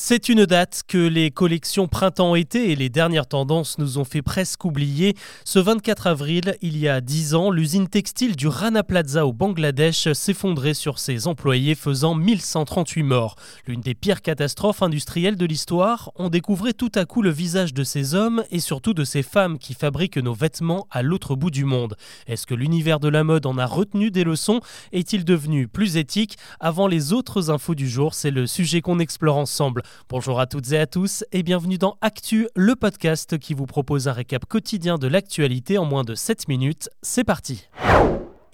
C'est une date que les collections printemps-été et les dernières tendances nous ont fait presque oublier. Ce 24 avril, il y a 10 ans, l'usine textile du Rana Plaza au Bangladesh s'effondrait sur ses employés, faisant 1138 morts. L'une des pires catastrophes industrielles de l'histoire. On découvrait tout à coup le visage de ces hommes et surtout de ces femmes qui fabriquent nos vêtements à l'autre bout du monde. Est-ce que l'univers de la mode en a retenu des leçons? Est-il devenu plus éthique? Avant les autres infos du jour, c'est le sujet qu'on explore ensemble. Bonjour à toutes et à tous et bienvenue dans Actu, le podcast qui vous propose un récap quotidien de l'actualité en moins de 7 minutes. C'est parti.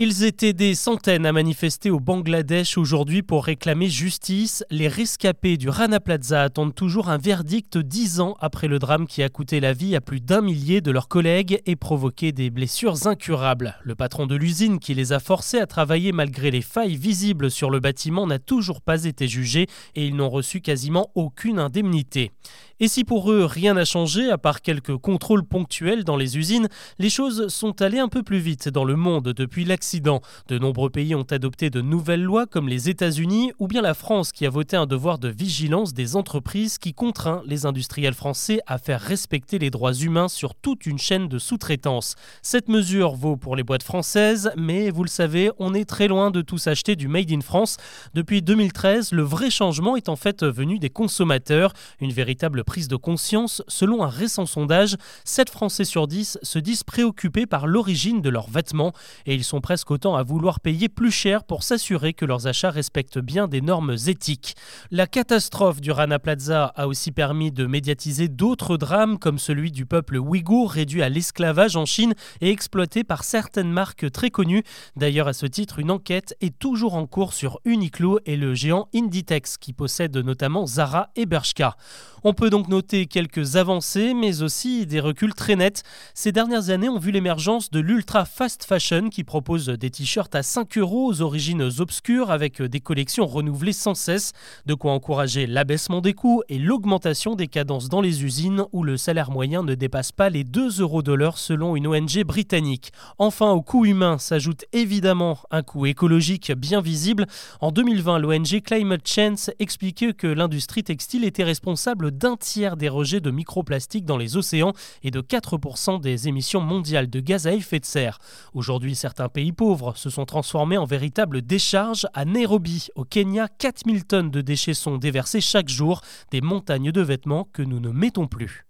Ils étaient des centaines à manifester au Bangladesh aujourd'hui pour réclamer justice. Les rescapés du Rana Plaza attendent toujours un verdict dix ans après le drame qui a coûté la vie à plus d'un millier de leurs collègues et provoqué des blessures incurables. Le patron de l'usine qui les a forcés à travailler malgré les failles visibles sur le bâtiment n'a toujours pas été jugé et ils n'ont reçu quasiment aucune indemnité. Et si pour eux rien n'a changé, à part quelques contrôles ponctuels dans les usines, les choses sont allées un peu plus vite dans le monde depuis l'accident. De nombreux pays ont adopté de nouvelles lois comme les États-Unis ou bien la France qui a voté un devoir de vigilance des entreprises qui contraint les industriels français à faire respecter les droits humains sur toute une chaîne de sous-traitance. Cette mesure vaut pour les boîtes françaises, mais vous le savez, on est très loin de tous acheter du Made in France. Depuis 2013, le vrai changement est en fait venu des consommateurs, une véritable prise de conscience, selon un récent sondage, 7 Français sur 10 se disent préoccupés par l'origine de leurs vêtements et ils sont presque autant à vouloir payer plus cher pour s'assurer que leurs achats respectent bien des normes éthiques. La catastrophe du Rana Plaza a aussi permis de médiatiser d'autres drames comme celui du peuple ouïghour réduit à l'esclavage en Chine et exploité par certaines marques très connues. D'ailleurs, à ce titre, une enquête est toujours en cours sur Uniqlo et le géant Inditex qui possède notamment Zara et Bershka. On peut donc noter quelques avancées, mais aussi des reculs très nets. Ces dernières années ont vu l'émergence de l'ultra fast fashion qui propose des t-shirts à 5 euros aux origines obscures avec des collections renouvelées sans cesse, de quoi encourager l'abaissement des coûts et l'augmentation des cadences dans les usines où le salaire moyen ne dépasse pas les 2 euros de l'heure selon une ONG britannique. Enfin, au coût humain s'ajoute évidemment un coût écologique bien visible. En 2020, l'ONG Climate Change expliquait que l'industrie textile était responsable d'un tiers des rejets de microplastiques dans les océans et de 4% des émissions mondiales de gaz à effet de serre. Aujourd'hui, certains pays pauvres se sont transformés en véritables décharges. À Nairobi, au Kenya, 4000 tonnes de déchets sont déversées chaque jour, des montagnes de vêtements que nous ne mettons plus.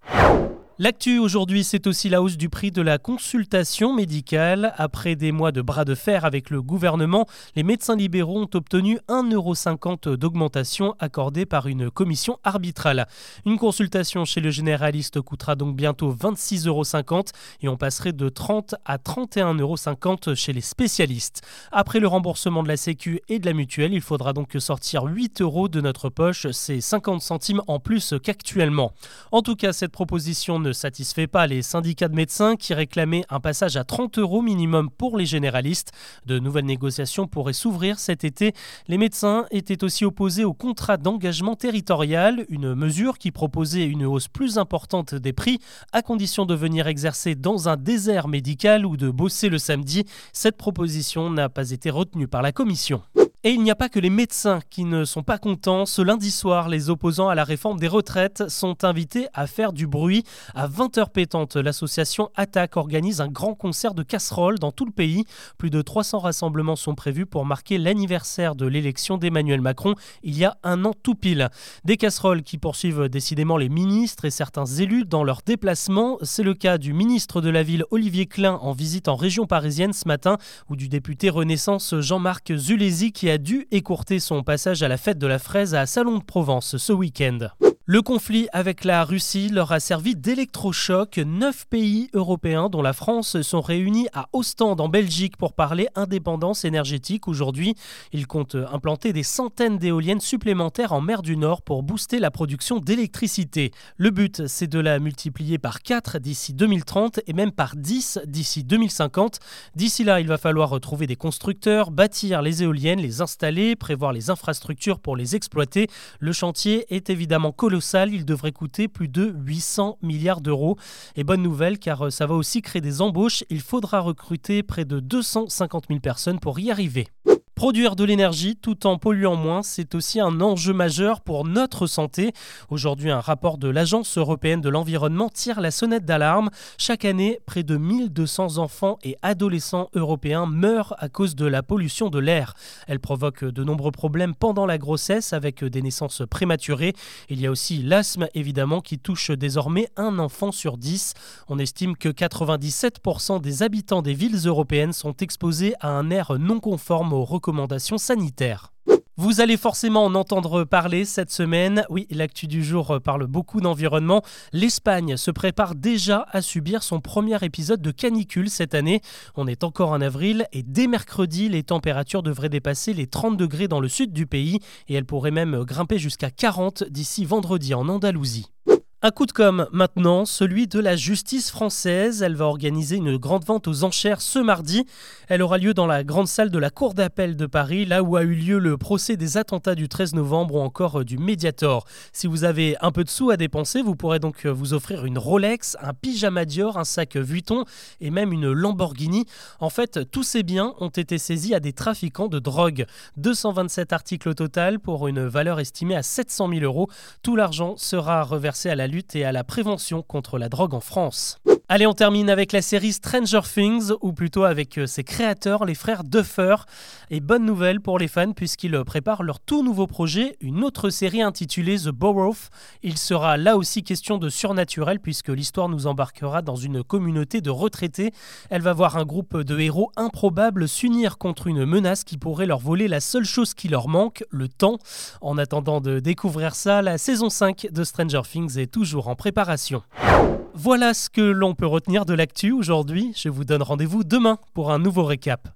L'actu aujourd'hui, c'est aussi la hausse du prix de la consultation médicale. Après des mois de bras de fer avec le gouvernement, les médecins libéraux ont obtenu 1,50€ d'augmentation accordée par une commission arbitrale. Une consultation chez le généraliste coûtera donc bientôt 26,50€ et on passerait de 30 à 31,50€ chez les spécialistes. Après le remboursement de la Sécu et de la mutuelle, il faudra donc sortir 8 euros de notre poche, c'est 50 centimes en plus qu'actuellement. En tout cas, cette proposition ne satisfait pas les syndicats de médecins qui réclamaient un passage à 30 euros minimum pour les généralistes. De nouvelles négociations pourraient s'ouvrir cet été. Les médecins étaient aussi opposés au contrat d'engagement territorial, une mesure qui proposait une hausse plus importante des prix à condition de venir exercer dans un désert médical ou de bosser le samedi. Cette proposition n'a pas été retenue par la commission. Et il n'y a pas que les médecins qui ne sont pas contents. Ce lundi soir, les opposants à la réforme des retraites sont invités à faire du bruit. À 20h pétante, l'association Attaque organise un grand concert de casseroles dans tout le pays. Plus de 300 rassemblements sont prévus pour marquer l'anniversaire de l'élection d'Emmanuel Macron il y a un an tout pile. Des casseroles qui poursuivent décidément les ministres et certains élus dans leurs déplacements. C'est le cas du ministre de la Ville Olivier Klein en visite en région parisienne ce matin ou du député Renaissance Jean-Marc Zulési qui a a dû écourter son passage à la fête de la fraise à Salon de Provence ce week-end. Le conflit avec la Russie leur a servi d'électrochoc. Neuf pays européens, dont la France, sont réunis à Ostende en Belgique pour parler indépendance énergétique. Aujourd'hui, ils comptent implanter des centaines d'éoliennes supplémentaires en mer du Nord pour booster la production d'électricité. Le but, c'est de la multiplier par 4 d'ici 2030 et même par 10 d'ici 2050. D'ici là, il va falloir retrouver des constructeurs, bâtir les éoliennes, les installer, prévoir les infrastructures pour les exploiter. Le chantier est évidemment colossal il devrait coûter plus de 800 milliards d'euros. Et bonne nouvelle car euh, ça va aussi créer des embauches, il faudra recruter près de 250 000 personnes pour y arriver. Produire de l'énergie tout en polluant moins, c'est aussi un enjeu majeur pour notre santé. Aujourd'hui, un rapport de l'Agence européenne de l'environnement tire la sonnette d'alarme. Chaque année, près de 1200 enfants et adolescents européens meurent à cause de la pollution de l'air. Elle provoque de nombreux problèmes pendant la grossesse avec des naissances prématurées. Il y a aussi l'asthme évidemment qui touche désormais un enfant sur dix. On estime que 97% des habitants des villes européennes sont exposés à un air non conforme aux recommandations Vous allez forcément en entendre parler cette semaine. Oui, l'actu du jour parle beaucoup d'environnement. L'Espagne se prépare déjà à subir son premier épisode de canicule cette année. On est encore en avril et dès mercredi, les températures devraient dépasser les 30 degrés dans le sud du pays et elles pourraient même grimper jusqu'à 40 d'ici vendredi en Andalousie. Un coup de com' maintenant, celui de la justice française. Elle va organiser une grande vente aux enchères ce mardi. Elle aura lieu dans la grande salle de la Cour d'appel de Paris, là où a eu lieu le procès des attentats du 13 novembre ou encore euh, du Mediator. Si vous avez un peu de sous à dépenser, vous pourrez donc euh, vous offrir une Rolex, un pyjama Dior, un sac Vuitton et même une Lamborghini. En fait, tous ces biens ont été saisis à des trafiquants de drogue. 227 articles au total pour une valeur estimée à 700 000 euros. Tout l'argent sera reversé à la et à la prévention contre la drogue en France. Allez, on termine avec la série Stranger Things, ou plutôt avec euh, ses créateurs, les frères Duffer. Et bonne nouvelle pour les fans, puisqu'ils préparent leur tout nouveau projet, une autre série intitulée The Borough. Il sera là aussi question de surnaturel, puisque l'histoire nous embarquera dans une communauté de retraités. Elle va voir un groupe de héros improbables s'unir contre une menace qui pourrait leur voler la seule chose qui leur manque, le temps. En attendant de découvrir ça, la saison 5 de Stranger Things est toujours en préparation. Voilà ce que l'on peut retenir de l'actu aujourd'hui. Je vous donne rendez-vous demain pour un nouveau récap.